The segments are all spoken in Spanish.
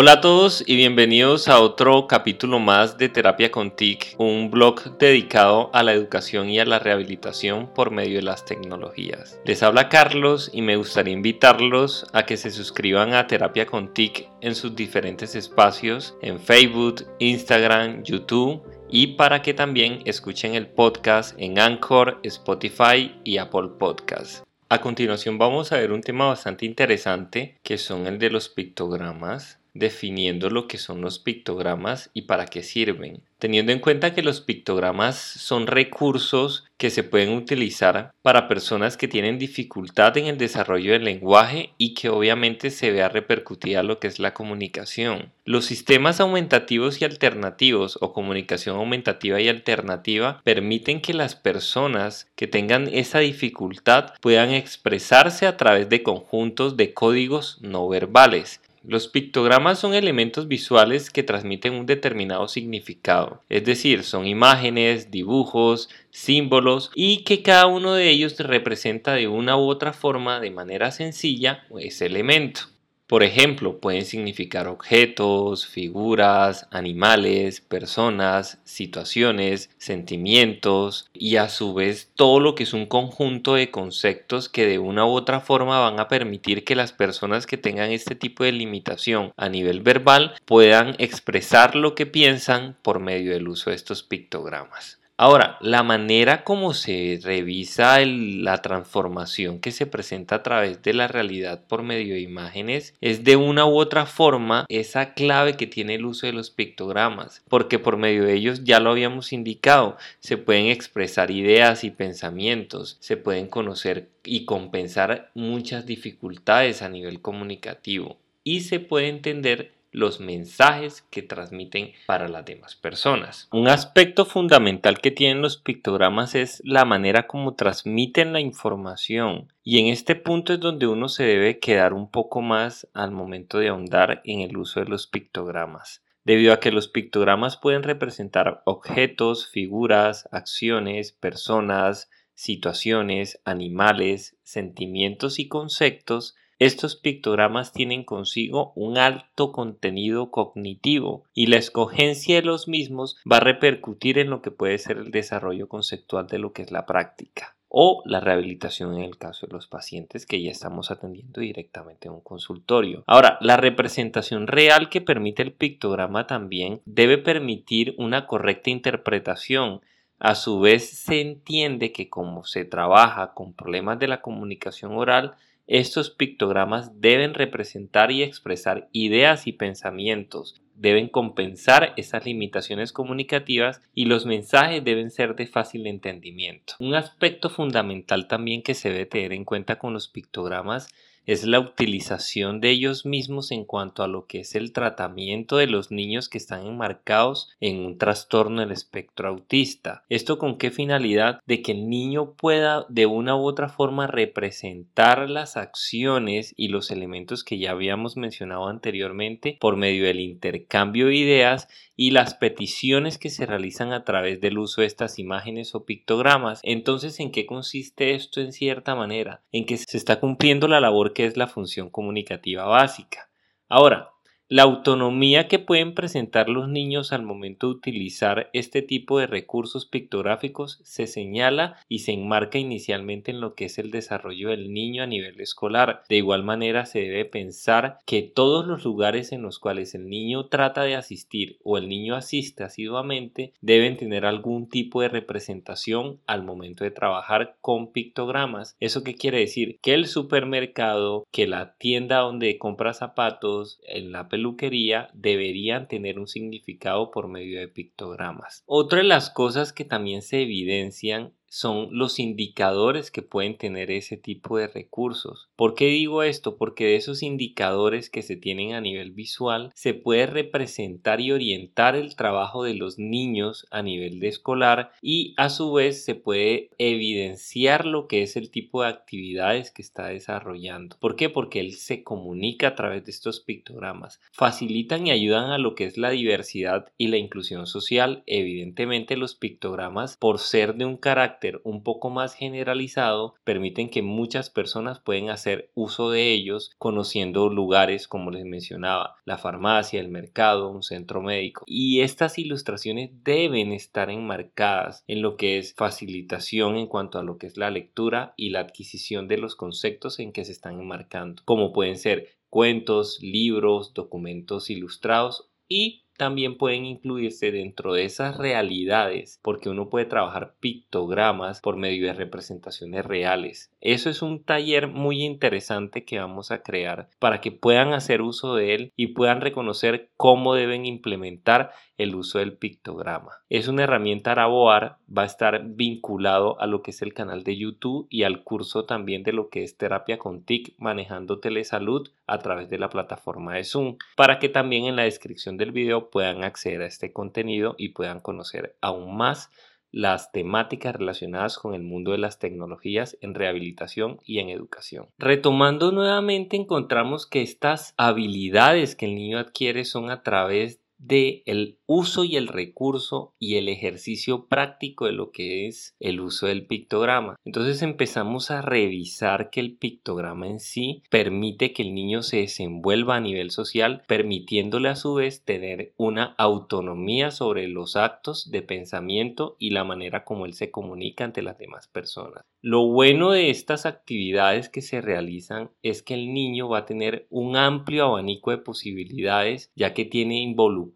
Hola a todos y bienvenidos a otro capítulo más de Terapia con TIC, un blog dedicado a la educación y a la rehabilitación por medio de las tecnologías. Les habla Carlos y me gustaría invitarlos a que se suscriban a Terapia con TIC en sus diferentes espacios en Facebook, Instagram, YouTube y para que también escuchen el podcast en Anchor, Spotify y Apple Podcasts. A continuación vamos a ver un tema bastante interesante que son el de los pictogramas definiendo lo que son los pictogramas y para qué sirven, teniendo en cuenta que los pictogramas son recursos que se pueden utilizar para personas que tienen dificultad en el desarrollo del lenguaje y que obviamente se vea repercutida lo que es la comunicación. Los sistemas aumentativos y alternativos o comunicación aumentativa y alternativa permiten que las personas que tengan esa dificultad puedan expresarse a través de conjuntos de códigos no verbales los pictogramas son elementos visuales que transmiten un determinado significado, es decir, son imágenes, dibujos, símbolos y que cada uno de ellos representa de una u otra forma de manera sencilla ese elemento. Por ejemplo, pueden significar objetos, figuras, animales, personas, situaciones, sentimientos y a su vez todo lo que es un conjunto de conceptos que de una u otra forma van a permitir que las personas que tengan este tipo de limitación a nivel verbal puedan expresar lo que piensan por medio del uso de estos pictogramas. Ahora, la manera como se revisa la transformación que se presenta a través de la realidad por medio de imágenes es de una u otra forma esa clave que tiene el uso de los pictogramas, porque por medio de ellos ya lo habíamos indicado, se pueden expresar ideas y pensamientos, se pueden conocer y compensar muchas dificultades a nivel comunicativo y se puede entender los mensajes que transmiten para las demás personas. Un aspecto fundamental que tienen los pictogramas es la manera como transmiten la información y en este punto es donde uno se debe quedar un poco más al momento de ahondar en el uso de los pictogramas debido a que los pictogramas pueden representar objetos, figuras, acciones, personas, situaciones, animales, sentimientos y conceptos estos pictogramas tienen consigo un alto contenido cognitivo y la escogencia de los mismos va a repercutir en lo que puede ser el desarrollo conceptual de lo que es la práctica o la rehabilitación en el caso de los pacientes que ya estamos atendiendo directamente en un consultorio. Ahora, la representación real que permite el pictograma también debe permitir una correcta interpretación. A su vez, se entiende que como se trabaja con problemas de la comunicación oral, estos pictogramas deben representar y expresar ideas y pensamientos, deben compensar esas limitaciones comunicativas y los mensajes deben ser de fácil entendimiento. Un aspecto fundamental también que se debe tener en cuenta con los pictogramas es la utilización de ellos mismos en cuanto a lo que es el tratamiento de los niños que están enmarcados en un trastorno del espectro autista. ¿Esto con qué finalidad? De que el niño pueda de una u otra forma representar las acciones y los elementos que ya habíamos mencionado anteriormente por medio del intercambio de ideas y las peticiones que se realizan a través del uso de estas imágenes o pictogramas. Entonces, ¿en qué consiste esto en cierta manera? En que se está cumpliendo la labor que es la función comunicativa básica. Ahora, la autonomía que pueden presentar los niños al momento de utilizar este tipo de recursos pictográficos se señala y se enmarca inicialmente en lo que es el desarrollo del niño a nivel escolar. De igual manera se debe pensar que todos los lugares en los cuales el niño trata de asistir o el niño asiste asiduamente deben tener algún tipo de representación al momento de trabajar con pictogramas. ¿Eso qué quiere decir? Que el supermercado, que la tienda donde compra zapatos, en la peluquería deberían tener un significado por medio de pictogramas. Otra de las cosas que también se evidencian son los indicadores que pueden tener ese tipo de recursos. ¿Por qué digo esto? Porque de esos indicadores que se tienen a nivel visual se puede representar y orientar el trabajo de los niños a nivel de escolar y a su vez se puede evidenciar lo que es el tipo de actividades que está desarrollando. ¿Por qué? Porque él se comunica a través de estos pictogramas. Facilitan y ayudan a lo que es la diversidad y la inclusión social. Evidentemente los pictogramas por ser de un carácter un poco más generalizado permiten que muchas personas pueden hacer uso de ellos conociendo lugares como les mencionaba, la farmacia, el mercado, un centro médico. Y estas ilustraciones deben estar enmarcadas en lo que es facilitación en cuanto a lo que es la lectura y la adquisición de los conceptos en que se están enmarcando, como pueden ser cuentos, libros, documentos ilustrados y también pueden incluirse dentro de esas realidades porque uno puede trabajar pictogramas por medio de representaciones reales. Eso es un taller muy interesante que vamos a crear para que puedan hacer uso de él y puedan reconocer cómo deben implementar el uso del pictograma. Es una herramienta Araboar, va a estar vinculado a lo que es el canal de YouTube y al curso también de lo que es terapia con TIC manejando telesalud a través de la plataforma de Zoom, para que también en la descripción del video puedan acceder a este contenido y puedan conocer aún más las temáticas relacionadas con el mundo de las tecnologías en rehabilitación y en educación. Retomando nuevamente encontramos que estas habilidades que el niño adquiere son a través de el uso y el recurso y el ejercicio práctico de lo que es el uso del pictograma. Entonces empezamos a revisar que el pictograma en sí permite que el niño se desenvuelva a nivel social, permitiéndole a su vez tener una autonomía sobre los actos de pensamiento y la manera como él se comunica ante las demás personas. Lo bueno de estas actividades que se realizan es que el niño va a tener un amplio abanico de posibilidades ya que tiene involucrado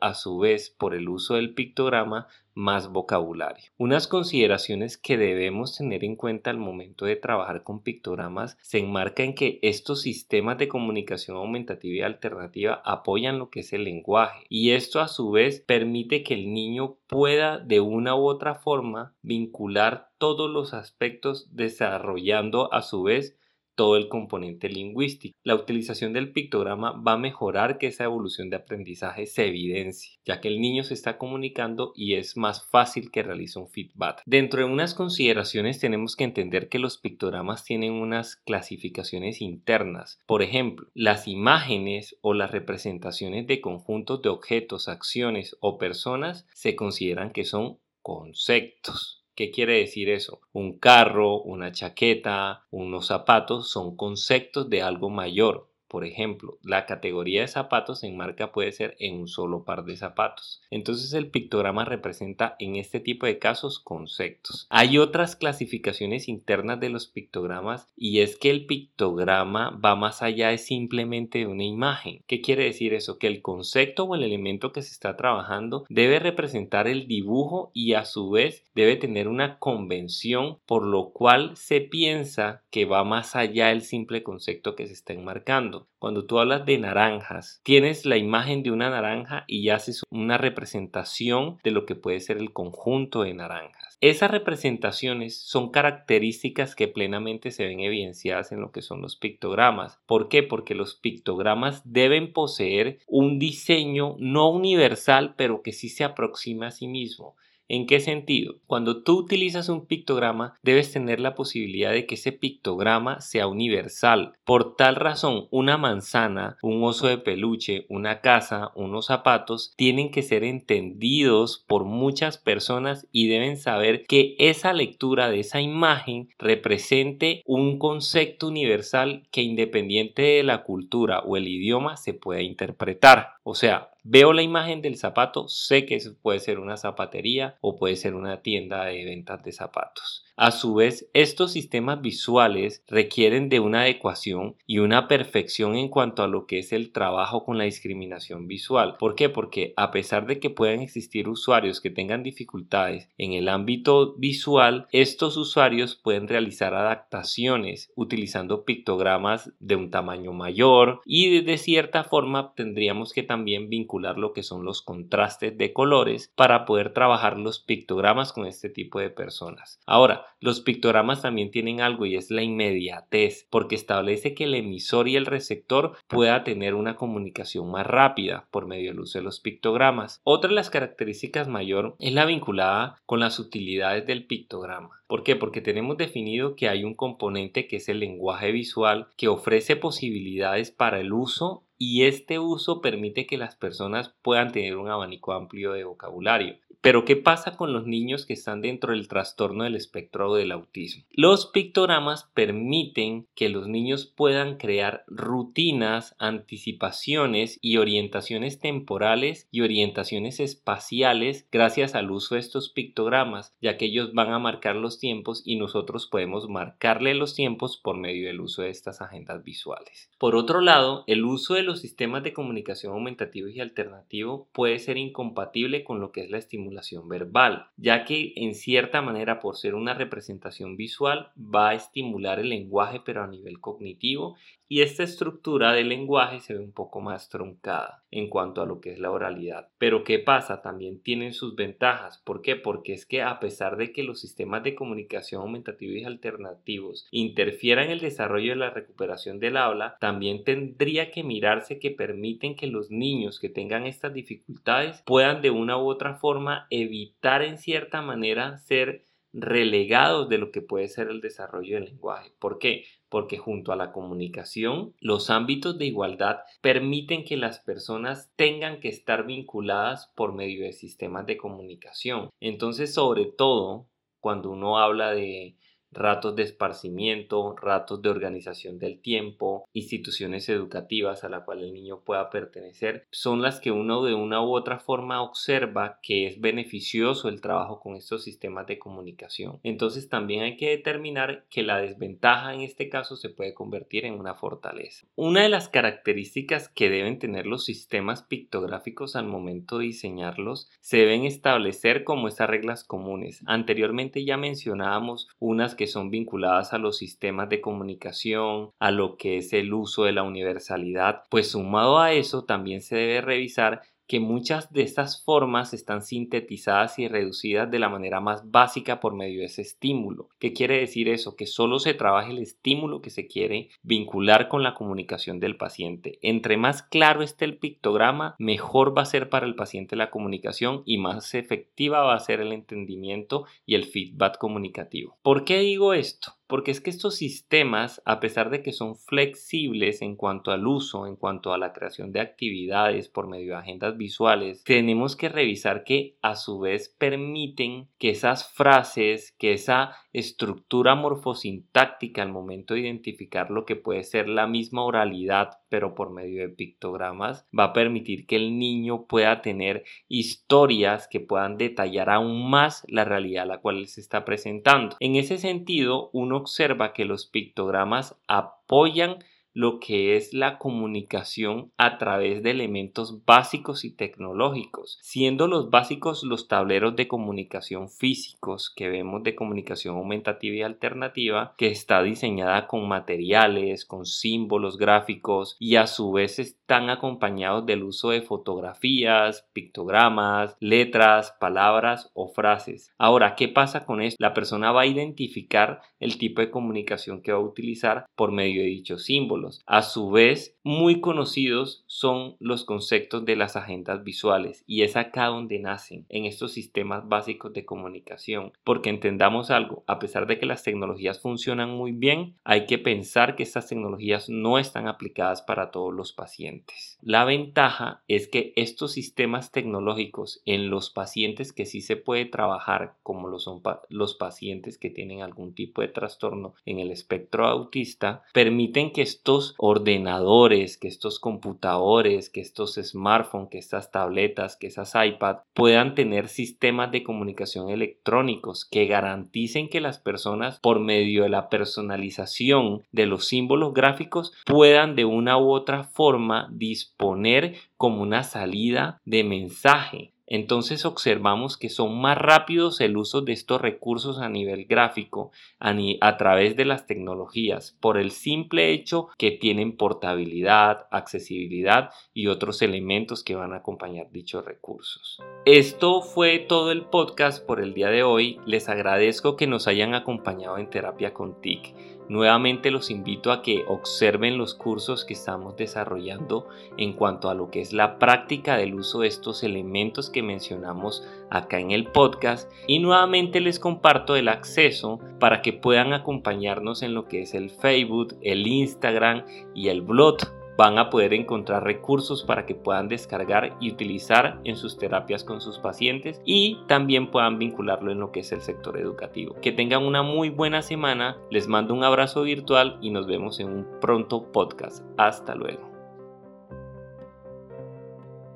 a su vez por el uso del pictograma más vocabulario. Unas consideraciones que debemos tener en cuenta al momento de trabajar con pictogramas se enmarca en que estos sistemas de comunicación aumentativa y alternativa apoyan lo que es el lenguaje y esto a su vez permite que el niño pueda de una u otra forma vincular todos los aspectos desarrollando a su vez todo el componente lingüístico. La utilización del pictograma va a mejorar que esa evolución de aprendizaje se evidencie, ya que el niño se está comunicando y es más fácil que realice un feedback. Dentro de unas consideraciones tenemos que entender que los pictogramas tienen unas clasificaciones internas. Por ejemplo, las imágenes o las representaciones de conjuntos de objetos, acciones o personas se consideran que son conceptos. ¿Qué quiere decir eso? Un carro, una chaqueta, unos zapatos son conceptos de algo mayor, por ejemplo, la categoría de zapatos en marca puede ser en un solo par de zapatos. Entonces el pictograma representa en este tipo de casos conceptos. Hay otras clasificaciones internas de los pictogramas y es que el pictograma va más allá de simplemente una imagen. ¿Qué quiere decir eso? Que el concepto o el elemento que se está trabajando debe representar el dibujo y a su vez debe tener una convención por lo cual se piensa que va más allá del simple concepto que se está enmarcando. Cuando tú hablas de naranjas, tienes la imagen de una naranja y haces una representación de lo que puede ser el conjunto de naranjas. Esas representaciones son características que plenamente se ven evidenciadas en lo que son los pictogramas. ¿Por qué? Porque los pictogramas deben poseer un diseño no universal, pero que sí se aproxima a sí mismo. ¿En qué sentido? Cuando tú utilizas un pictograma, debes tener la posibilidad de que ese pictograma sea universal. Por tal razón, una manzana, un oso de peluche, una casa, unos zapatos, tienen que ser entendidos por muchas personas y deben saber que esa lectura de esa imagen represente un concepto universal que independiente de la cultura o el idioma se pueda interpretar. O sea, Veo la imagen del zapato, sé que eso puede ser una zapatería o puede ser una tienda de ventas de zapatos. A su vez, estos sistemas visuales requieren de una adecuación y una perfección en cuanto a lo que es el trabajo con la discriminación visual. ¿Por qué? Porque a pesar de que puedan existir usuarios que tengan dificultades en el ámbito visual, estos usuarios pueden realizar adaptaciones utilizando pictogramas de un tamaño mayor y de cierta forma tendríamos que también vincular lo que son los contrastes de colores para poder trabajar los pictogramas con este tipo de personas. Ahora, los pictogramas también tienen algo y es la inmediatez, porque establece que el emisor y el receptor pueda tener una comunicación más rápida por medio del uso de los pictogramas. Otra de las características mayor es la vinculada con las utilidades del pictograma. ¿Por qué? Porque tenemos definido que hay un componente que es el lenguaje visual que ofrece posibilidades para el uso y este uso permite que las personas puedan tener un abanico amplio de vocabulario. Pero ¿qué pasa con los niños que están dentro del trastorno del espectro del autismo? Los pictogramas permiten que los niños puedan crear rutinas, anticipaciones y orientaciones temporales y orientaciones espaciales gracias al uso de estos pictogramas, ya que ellos van a marcar los tiempos y nosotros podemos marcarle los tiempos por medio del uso de estas agendas visuales. Por otro lado, el uso de los sistemas de comunicación aumentativo y alternativo puede ser incompatible con lo que es la estimulación verbal, ya que en cierta manera por ser una representación visual va a estimular el lenguaje pero a nivel cognitivo y esta estructura del lenguaje se ve un poco más truncada en cuanto a lo que es la oralidad. Pero ¿qué pasa? También tienen sus ventajas. ¿Por qué? Porque es que a pesar de que los sistemas de comunicación aumentativos y alternativos interfieran en el desarrollo de la recuperación del habla, también tendría que mirarse que permiten que los niños que tengan estas dificultades puedan de una u otra forma evitar en cierta manera ser relegados de lo que puede ser el desarrollo del lenguaje. ¿Por qué? Porque junto a la comunicación, los ámbitos de igualdad permiten que las personas tengan que estar vinculadas por medio de sistemas de comunicación. Entonces, sobre todo, cuando uno habla de ratos de esparcimiento, ratos de organización del tiempo, instituciones educativas a la cual el niño pueda pertenecer, son las que uno de una u otra forma observa que es beneficioso el trabajo con estos sistemas de comunicación. Entonces también hay que determinar que la desventaja en este caso se puede convertir en una fortaleza. Una de las características que deben tener los sistemas pictográficos al momento de diseñarlos se deben establecer como estas reglas comunes. Anteriormente ya mencionábamos unas que son vinculadas a los sistemas de comunicación, a lo que es el uso de la universalidad, pues sumado a eso también se debe revisar que muchas de estas formas están sintetizadas y reducidas de la manera más básica por medio de ese estímulo. ¿Qué quiere decir eso? Que solo se trabaja el estímulo que se quiere vincular con la comunicación del paciente. Entre más claro esté el pictograma, mejor va a ser para el paciente la comunicación y más efectiva va a ser el entendimiento y el feedback comunicativo. ¿Por qué digo esto? Porque es que estos sistemas, a pesar de que son flexibles en cuanto al uso, en cuanto a la creación de actividades por medio de agendas visuales, tenemos que revisar que a su vez permiten que esas frases, que esa estructura morfosintáctica al momento de identificar lo que puede ser la misma oralidad, pero por medio de pictogramas, va a permitir que el niño pueda tener historias que puedan detallar aún más la realidad a la cual se está presentando. En ese sentido, uno observa que los pictogramas apoyan lo que es la comunicación a través de elementos básicos y tecnológicos, siendo los básicos los tableros de comunicación físicos que vemos de comunicación aumentativa y alternativa, que está diseñada con materiales, con símbolos gráficos y a su vez están acompañados del uso de fotografías, pictogramas, letras, palabras o frases. Ahora, ¿qué pasa con esto? La persona va a identificar el tipo de comunicación que va a utilizar por medio de dichos símbolos a su vez, muy conocidos son los conceptos de las agendas visuales y es acá donde nacen en estos sistemas básicos de comunicación. Porque entendamos algo, a pesar de que las tecnologías funcionan muy bien, hay que pensar que estas tecnologías no están aplicadas para todos los pacientes. La ventaja es que estos sistemas tecnológicos en los pacientes que sí se puede trabajar, como lo son los pacientes que tienen algún tipo de trastorno en el espectro autista, permiten que estos ordenadores, que estos computadores, que estos smartphones, que estas tabletas, que esas iPad puedan tener sistemas de comunicación electrónicos que garanticen que las personas por medio de la personalización de los símbolos gráficos puedan de una u otra forma disponer como una salida de mensaje entonces observamos que son más rápidos el uso de estos recursos a nivel gráfico a, través de las tecnologías por el simple hecho que tienen portabilidad, accesibilidad y otros elementos que van a acompañar dichos recursos. Esto fue todo el podcast por el día de hoy. Les agradezco que nos hayan acompañado en terapia con TIC. Nuevamente los invito a que observen los cursos que estamos desarrollando en cuanto a lo que es la práctica del uso de estos elementos que mencionamos acá en el podcast. Y nuevamente les comparto el acceso para que puedan acompañarnos en lo que es el Facebook, el Instagram y el blog van a poder encontrar recursos para que puedan descargar y utilizar en sus terapias con sus pacientes y también puedan vincularlo en lo que es el sector educativo. Que tengan una muy buena semana, les mando un abrazo virtual y nos vemos en un pronto podcast. Hasta luego.